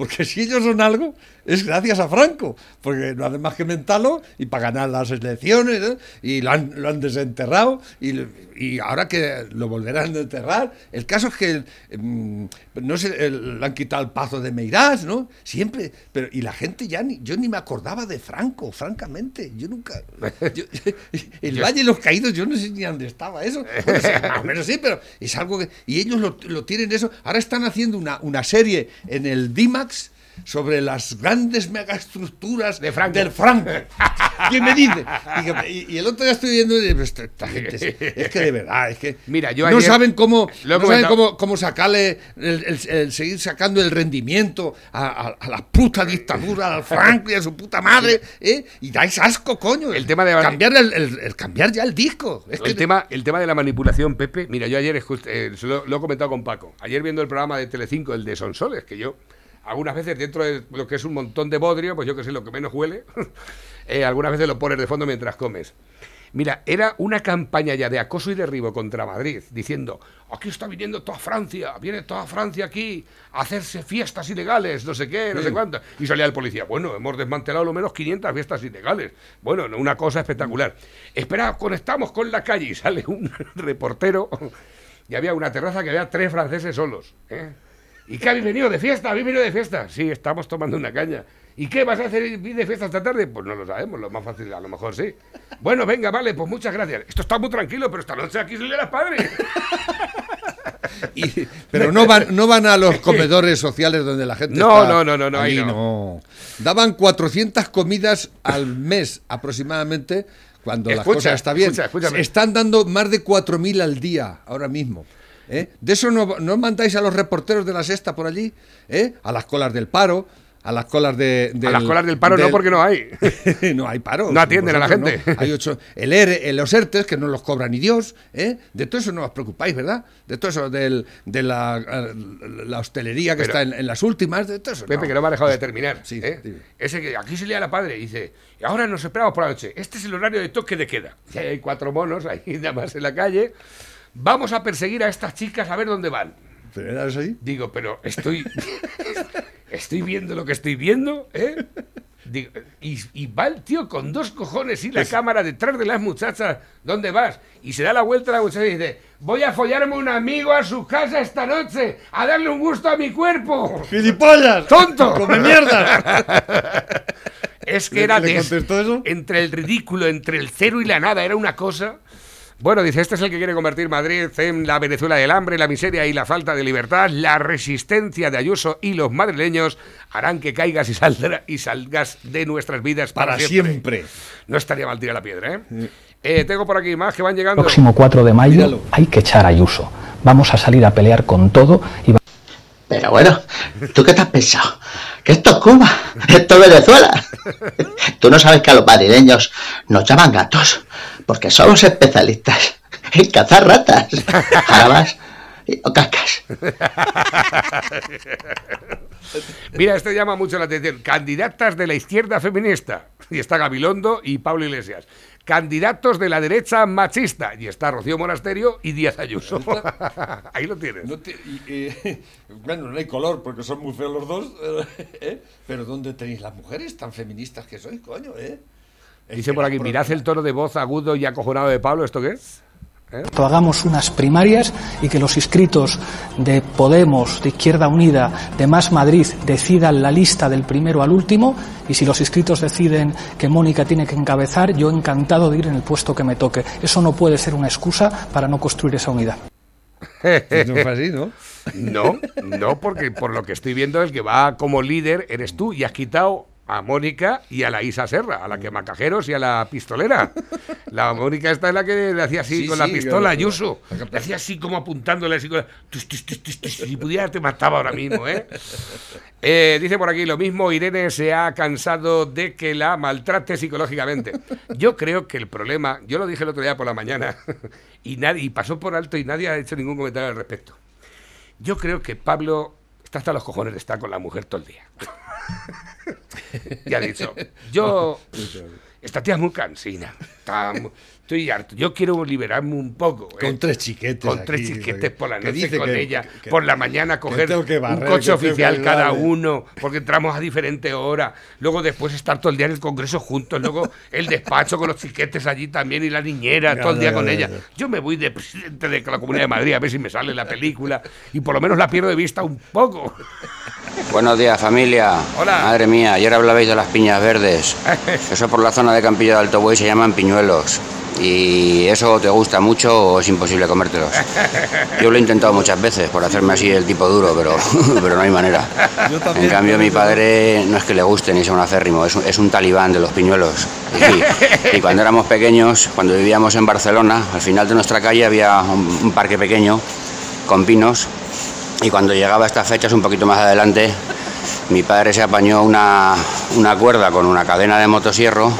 Porque si ellos son algo, es gracias a Franco. Porque no hacen más que mentarlo y para ganar las elecciones. ¿no? Y lo han, lo han desenterrado. Y, y ahora que lo volverán a enterrar. El caso es que mm, no sé, el- le han quitado el pazo de Meirás, ¿no? Siempre. pero Y la gente ya ni. Yo ni me acordaba de Franco, francamente. Yo nunca. yo- [LAUGHS] el Yo- Valle de los Caídos, yo no sé ni dónde estaba eso. Bueno, sí, más o menos sí, pero es algo que. Y ellos lo, lo tienen eso. Ahora están haciendo una, una serie en el DIMAX sobre las grandes megaestructuras De Franco. del Franco. [LAUGHS] ¿Quién me dice? Y, y el otro día estoy viendo y digo, esta, gente es, es que de verdad, es que Mira, yo no ayer- saben cómo, no saben cómo, cómo sacarle, el, el- el seguir sacando el rendimiento a, a- a la puta dictadura, al Franco y a su puta madre, ¿eh? Y dais asco, coño. El tema de- cambiar el, cambiar ya el disco. Es que tema, el tema de la manipulación, Pepe, mira, yo ayer eh, lo, lo he comentado con Paco. Ayer viendo el programa de Telecinco, el de Sonsoles, que yo algunas veces dentro de lo que es un montón de bodrio, pues yo que sé, lo que menos huele, [LAUGHS] eh, algunas veces lo pones de fondo mientras comes. Mira, era una campaña ya de acoso y derribo contra Madrid, diciendo, aquí está viniendo toda Francia, viene toda Francia aquí a hacerse fiestas ilegales, no sé qué, no sé Sí. cuánto. Y salía el policía, bueno, hemos desmantelado lo menos 500 fiestas ilegales. Bueno, no, una cosa espectacular. Espera, conectamos con la calle y sale un [LAUGHS] reportero y había una terraza que había tres franceses solos. ¿eh? ¿Y qué habéis venido de fiesta? ¿Habéis venido de fiesta? Sí, estamos tomando una caña. ¿Y qué vas a hacer de fiesta esta tarde? Pues no lo sabemos, lo más fácil, a lo mejor sí. Bueno, venga, vale, pues muchas gracias. Esto está muy tranquilo, pero esta noche aquí se le las padres. [LAUGHS] Y- pero no van, no van a los comedores sociales donde la gente No, está no, no, no, no, ahí allí no. Daban 400 comidas al mes aproximadamente cuando la Escucha, cosa está bien. escucha. Están dando más de 4.000 al día ahora mismo. ¿Eh? De eso no, no mandáis a los reporteros de la sexta por allí, ¿eh? a las colas del paro, a las colas de, A las colas del paro no, porque no hay. [LAUGHS] no hay paro. No atienden a la gente. no. Hay ocho. El ERE, los ERTES, que no los cobra ni Dios. ¿eh? De todo eso no os preocupáis, ¿verdad? De todo eso, del, de la, la hostelería que Pero- está en, en las últimas, de todo eso. Pepe, no. que no me ha dejado de terminar. Sí, ¿eh? Ese que aquí se lía la padre y dice, y ahora nos esperamos por la noche. Este es el horario de toque de queda. Y hay cuatro monos ahí [LAUGHS] nada más en la calle. Vamos a perseguir a estas chicas a ver dónde van. ¿Pero era eso ahí? Digo, pero estoy. estoy viendo lo que estoy viendo, ¿eh? Digo, y, y va el tío con dos cojones y la cámara detrás de las muchachas. ¿Dónde vas? Y se da la vuelta a la muchacha y dice: Voy a follarme un amigo a su casa esta noche, a darle un gusto a mi cuerpo. ¡Gilipollas! ¡Tonto! ¡Come mierda! [LAUGHS] Es que ¿Le- era de- eso? entre el ridículo, entre el cero y la nada, era una cosa. Bueno, dice, este es el que quiere convertir Madrid en la Venezuela del hambre, la miseria y la falta de libertad. La resistencia de Ayuso y los madrileños harán que caigas y, saldrá- y salgas de nuestras vidas para, Para siempre. No estaría mal tirar la piedra, ¿eh? Eh, Tengo por aquí más que van llegando. Próximo 4 de mayo Míralo. hay que echar a Ayuso. Vamos a salir a pelear con todo y va- Pero bueno, ¿tú qué te has pensado? Que esto es Cuba, esto es Venezuela. [LAUGHS] Tú no sabes que a los madrileños nos llaman gatos, porque somos especialistas [LAUGHS] en cazar ratas, [LAUGHS] jarabas o cacas. Mira, este llama mucho la atención. Candidatas de la izquierda feminista. Y está Gabilondo y Pablo Iglesias. Candidatos de la derecha machista. Y está Rocío Monasterio y Díaz Ayuso. Ahí [LAUGHS] lo tienes. No te- y- y- bueno, no hay color porque son muy feos los dos. ¿eh? Pero ¿dónde tenéis las mujeres tan feministas que sois, coño? ¿eh? Dice por aquí, mirad el tono de voz agudo y acojonado de Pablo. ¿Esto qué es? ¿Eh? hagamos unas primarias y que los inscritos de Podemos, de Izquierda Unida, de Más Madrid decidan la lista del primero al último y si los inscritos deciden que Mónica tiene que encabezar, yo encantado de ir en el puesto que me toque. Eso no puede ser una excusa para no construir esa unidad. No fue así, ¿no? No, no, porque por lo que estoy viendo, el que va como líder eres tú y has quitado a Mónica y a la Isa Serra, a la que macajeros y a la pistolera. La Mónica esta es la que le hacía así Sí, con la pistola, Ayuso. Le hacía así como apuntándole así con. Si pudiera te mataba ahora mismo, ¿eh? Eh, Dice por aquí lo mismo, Irene se ha cansado de que la maltrate psicológicamente. Yo creo que el problema, yo lo dije el otro día por la mañana, [LAUGHS] y nadie, y pasó por alto y nadie ha hecho ningún comentario al respecto. Yo creo que Pablo está hasta los cojones de estar con la mujer todo el día. [LAUGHS] y ha dicho, yo, esta tía es muy cansina, está estoy harto, yo quiero liberarme un poco. ¿eh? Con tres chiquetes Con tres chiquetes por la noche dice con que- ella, que- por la mañana coger que un coche que tengo que oficial cada uno, porque entramos a diferente hora, luego después estar todo el día en el Congreso juntos, luego el despacho con los chiquetes allí también y la niñera, todo el día con ella. Yo me voy de presidente de la Comunidad de Madrid a ver si me sale la película y por lo menos la pierdo de vista un poco. Buenos días, familia. Hola. Madre mía, ayer hablabais de las piñas verdes. [LAUGHS] Eso por la zona de Campillo de Alto Buey se llaman piñuelos. ¿Y eso te gusta mucho o es imposible comértelos? Yo lo he intentado muchas veces por hacerme así el tipo duro, pero, [LAUGHS] pero no hay manera. En cambio, mi padre no es que le guste ni sea un acérrimo, es un, es un talibán de los piñuelos. Y, y cuando éramos pequeños, cuando vivíamos en Barcelona, al final de nuestra calle había un, un parque pequeño con pinos y cuando llegaba a estas fechas, un poquito más adelante, mi padre se apañó una, una cuerda con una cadena de motosierro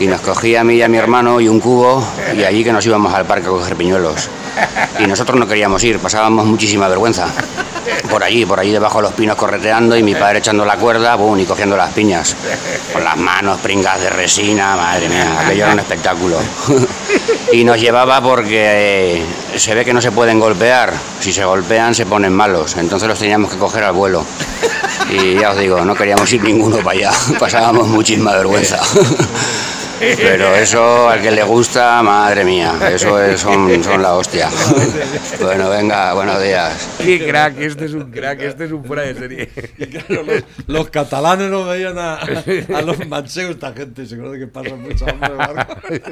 y nos cogía a mí y a mi hermano y un cubo y allí que nos íbamos al parque a coger piñuelos. Y nosotros no queríamos ir, pasábamos muchísima vergüenza. Por allí, por allí debajo de los pinos correteando y mi padre echando la cuerda y cogiendo las piñas. Con las manos pringas de resina, madre mía, aquello era un espectáculo. Y nos llevaba porque eh, se ve que no se pueden golpear. Si se golpean se ponen malos. Entonces los teníamos que coger al vuelo. Y ya os digo, no queríamos ir ninguno para allá. [LAUGHS] Pasábamos muchísima vergüenza. Pero eso al que le gusta, madre mía, eso es- son, son la hostia. Bueno, venga, buenos días. Qué crack, este es un crack, este es un fuera de serie. los, los catalanes no veían a, a los mancheos, esta gente se conoce que pasa mucho hambre.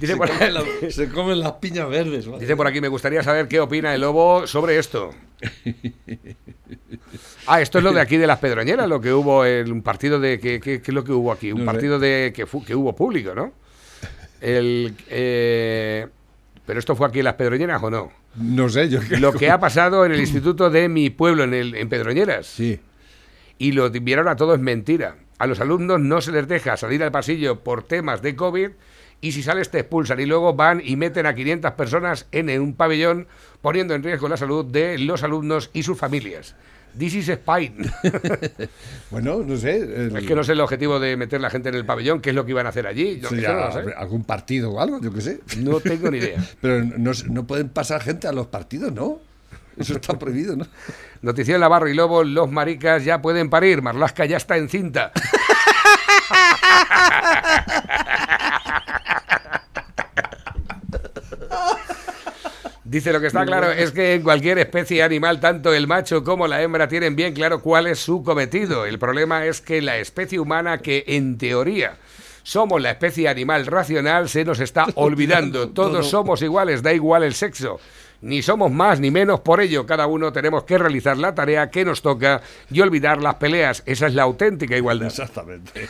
Dice se, por- comen las- se comen las piñas verdes. Dice por aquí, me gustaría saber qué opina el lobo sobre esto. [LAUGHS] Ah, esto es lo de aquí de las Pedroñeras, lo que hubo en un partido de... ¿Qué, es lo que hubo aquí? Un No sé. partido de que, fu- que hubo público, ¿no? El, eh, ¿Pero esto fue aquí en las Pedroñeras o no? No sé, yo Lo que ha pasado en el instituto de mi pueblo, en, el, en Pedroñeras. Sí. Y lo vieron a todo es mentira. A los alumnos no se les deja salir al pasillo por temas de COVID y si sales te expulsan y luego van y meten a 500 personas en un pabellón poniendo en riesgo la salud de los alumnos y sus familias. This is Spain. [LAUGHS] Bueno, no sé. el- es que no sé el objetivo de meter la gente en el pabellón, qué es lo que iban a hacer allí. Yo, Sí, no sé. algún partido o algo, yo qué sé. No tengo ni idea. [LAUGHS] Pero no, no pueden pasar gente a los partidos, ¿no? Eso está [LAUGHS] prohibido, ¿no? Noticia en la barra y lobo, los maricas ya pueden parir, Marlasca ya está encinta. Dice lo que está claro es que en cualquier especie animal, tanto el macho como la hembra tienen bien claro cuál es su cometido. El problema es que la especie humana, que en teoría somos la especie animal racional, se nos está [LAUGHS] olvidando. Todos somos iguales, da igual el sexo. Ni somos más ni menos, por ello cada uno tenemos que realizar la tarea que nos toca y olvidar las peleas. Esa es la auténtica igualdad. Exactamente.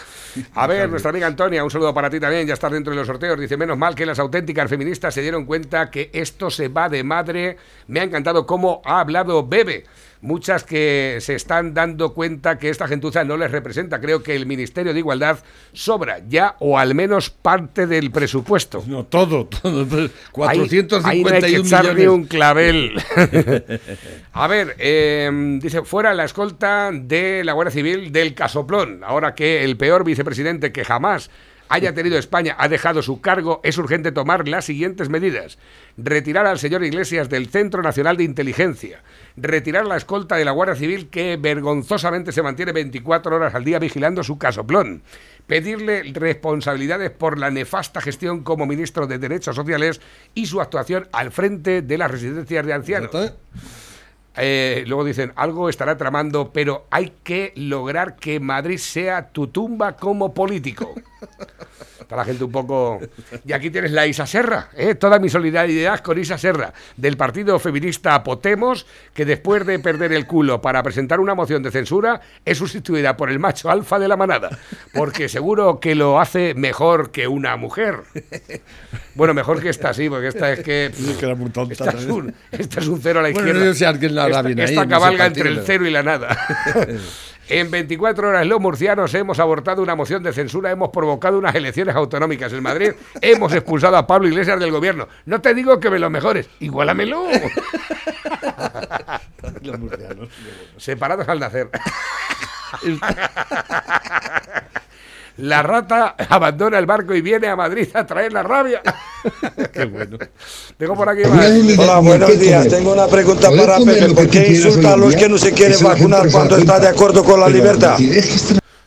A ver, nuestra amiga Antonia, un saludo para ti también, ya estás dentro de los sorteos. Dice, menos mal que las auténticas feministas se dieron cuenta que esto se va de madre. Me ha encantado cómo ha hablado Bebe. Muchas que se están dando cuenta que esta gentuza no les representa. Creo que el Ministerio de Igualdad sobra ya o al menos parte del presupuesto. No, todo, todo. Ahí- 451 ahí no hay que echarle millones. un clavel. [LAUGHS] A ver, eh, dice, fuera la escolta de la Guardia Civil del Casoplón. Ahora que el peor vicepresidente que jamás haya tenido España ha dejado su cargo, es urgente tomar las siguientes medidas. Retirar al señor Iglesias del Centro Nacional de Inteligencia. Retirar la escolta de la Guardia Civil que vergonzosamente se mantiene 24 horas al día vigilando su casoplón. Pedirle responsabilidades por la nefasta gestión como ministro de Derechos Sociales y su actuación al frente de las residencias de ancianos. Eh, luego dicen, algo estará tramando, pero hay que lograr que Madrid sea tu tumba como político. [LAUGHS] Está la gente un poco. Y aquí tienes la Isa Serra, ¿eh? toda mi solidaridad con Isa Serra, del partido feminista Potemos, que después de perder el culo para presentar una moción de censura, es sustituida por el macho alfa de la manada. Porque seguro que lo hace mejor que una mujer. Bueno, mejor que esta, sí, porque esta es que. que era muy tonta, esta, es un, esta es un cero a la Bueno, izquierda. no sé la esta ahí, cabalga entre el cero y la nada. [LAUGHS] En 24 horas los murcianos hemos abortado una moción de censura, hemos provocado unas elecciones autonómicas en Madrid, [LAUGHS] hemos expulsado a Pablo Iglesias del gobierno. No te digo que me lo mejores, igualamelo. [LAUGHS] Los murcianos. Separados al nacer. [LAUGHS] La rata [LAUGHS] abandona el barco y viene a Madrid a traer la rabia. [LAUGHS] Qué bueno. Tengo por aquí más. Hola, buenos días. Tengo una pregunta para Pepe. ¿Por qué insulta a los que no se quieren vacunar cuando está de acuerdo con la libertad?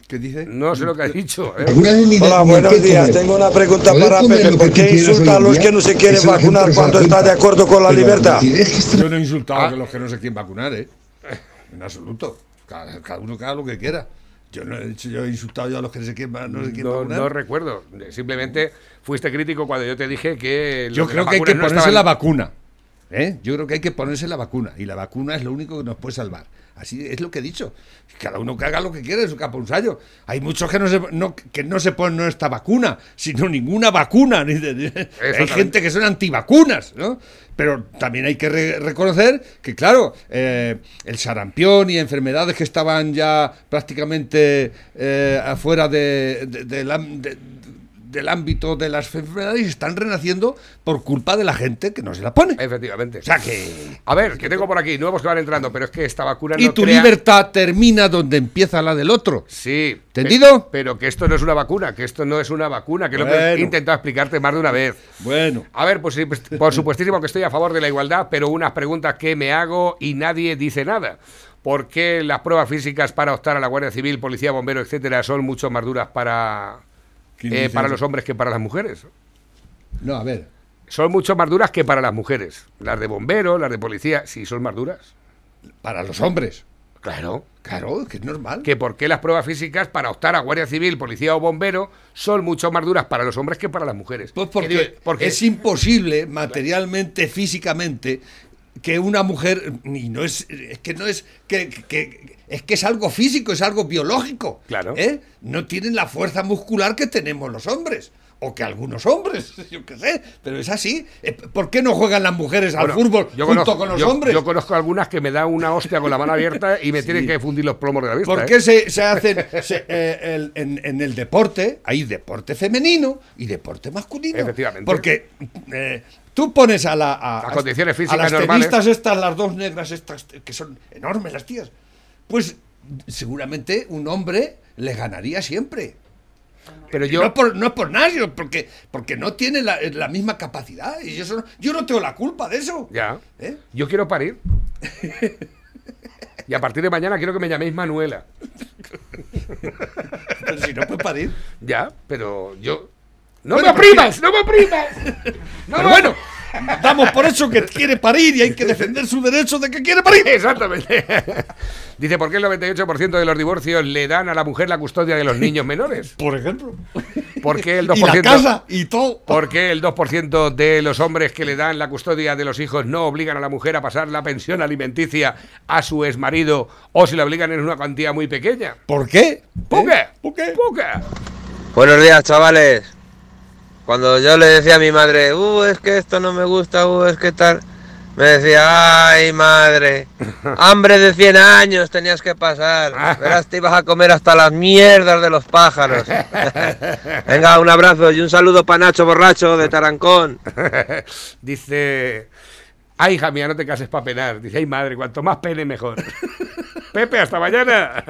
¿Qué dice? No sé lo que ha dicho. ¿eh? Hola, buenos días. Tengo una pregunta para Pepe. ¿Por qué insulta a los que no se quieren vacunar cuando está de acuerdo con la libertad? Yo no he insultado Ah. a los que no se quieren vacunar, ¿eh? En absoluto. Cada, cada uno que haga lo que quiera. Yo no he dicho, yo he insultado yo a los que no quieren, va- no se quieren No, no recuerdo. Simplemente fuiste crítico cuando yo te dije que. Yo creo que hay que no ponerse estaban- la vacuna. ¿eh? Yo creo que hay que ponerse la vacuna. Y la vacuna es lo único que nos puede salvar. Así es lo que he dicho. Cada uno que haga lo que quiera en su caponsayo. Hay muchos que no se, no, que no se ponen esta vacuna, sino ninguna vacuna. [LAUGHS] Hay gente que son antivacunas, ¿no? Pero también hay que re- reconocer que, claro, eh, el sarampión y enfermedades que estaban ya prácticamente eh, afuera de- am- de- del ámbito de las enfermedades están renaciendo por culpa de la gente que no se la pone. Efectivamente. O sea que... A ver, que tengo por aquí nuevos que van entrando, pero es que esta vacuna Y no tu crea- libertad termina donde empieza la del otro. Sí. ¿Entendido? pe- Pero que esto no es una vacuna, que esto no es una vacuna, que lo que he Bueno. intentado explicarte más de una vez. Bueno. A ver, pues pues, por supuestísimo que estoy a favor de la igualdad, pero unas preguntas que me hago y nadie dice nada. ¿Por qué las pruebas físicas para optar a la Guardia Civil, Policía, Bombero, etcétera, son mucho más duras para, ¿Quién eh, para los hombres que para las mujeres? No, a ver. Son mucho más duras que para las mujeres. Las de bombero, las de policía, sí, son más duras. Para los hombres. Claro. Claro, que es normal. Que por qué las pruebas físicas para optar a Guardia Civil, Policía o Bombero son mucho más duras para los hombres que para las mujeres. Pues Que porque, digo, porque- es imposible materialmente, físicamente, que una mujer y no es, es que no es que, que- es que es algo físico, es algo biológico. Claro. ¿eh? No tienen la fuerza muscular que tenemos los hombres. O que algunos hombres, [LAUGHS] yo qué sé, pero es así. Eh, ¿Por qué no juegan las mujeres al Bueno, fútbol junto conozco- con los yo- hombres? Yo conozco algunas que me dan una hostia con la mano abierta y me [LAUGHS] tienen que fundir los plomos de la vista. ¿Por ¿eh? qué se, se hacen se- eh, el- en, en el deporte? Hay deporte femenino y deporte masculino. Efectivamente. Porque tú pones a la a, Las condiciones a físicas las normales. tenistas estas, las dos negras estas que son enormes las tías, pues seguramente un hombre les ganaría siempre. Pero yo- no, es por, no es por nada, porque, porque no tiene la, la misma capacidad. Y eso, no- yo no tengo la culpa de eso. Ya. ¿Eh? Yo quiero parir. y a partir de mañana quiero que me llaméis Manuela. Pero si no puede parir. Ya, pero yo. ¡No Bueno, me oprimas! ¡No me oprimas! [LAUGHS] No Pero me- bueno, damos por eso que quiere parir y hay que defender su derecho de que quiere parir. Exactamente. Dice, ¿por qué el 98% de los divorcios le dan a la mujer la custodia de los niños menores? Por ejemplo. ¿Por qué el [LAUGHS] Y 2%? la casa y todo. ¿Por qué el 2% de los hombres que le dan la custodia de los hijos no obligan a la mujer a pasar la pensión alimenticia a su exmarido o si la obligan en una cuantía muy pequeña? ¿Por qué? ¿Por qué? ¿Por qué? ¿Por qué? Buenos días, chavales. Cuando yo le decía a mi madre, uh, es que esto no me gusta, uh, es que tal, me decía, ay, madre, [LAUGHS] hambre de 100 años tenías que pasar. Verás, te ibas a comer hasta las mierdas de los pájaros. [LAUGHS] Venga, un abrazo y un saludo para Nacho Borracho de Tarancón. [LAUGHS] Dice, ay, hija mía, no te cases para penar. Dice, ay, madre, cuanto más pene mejor. Pepe, hasta mañana.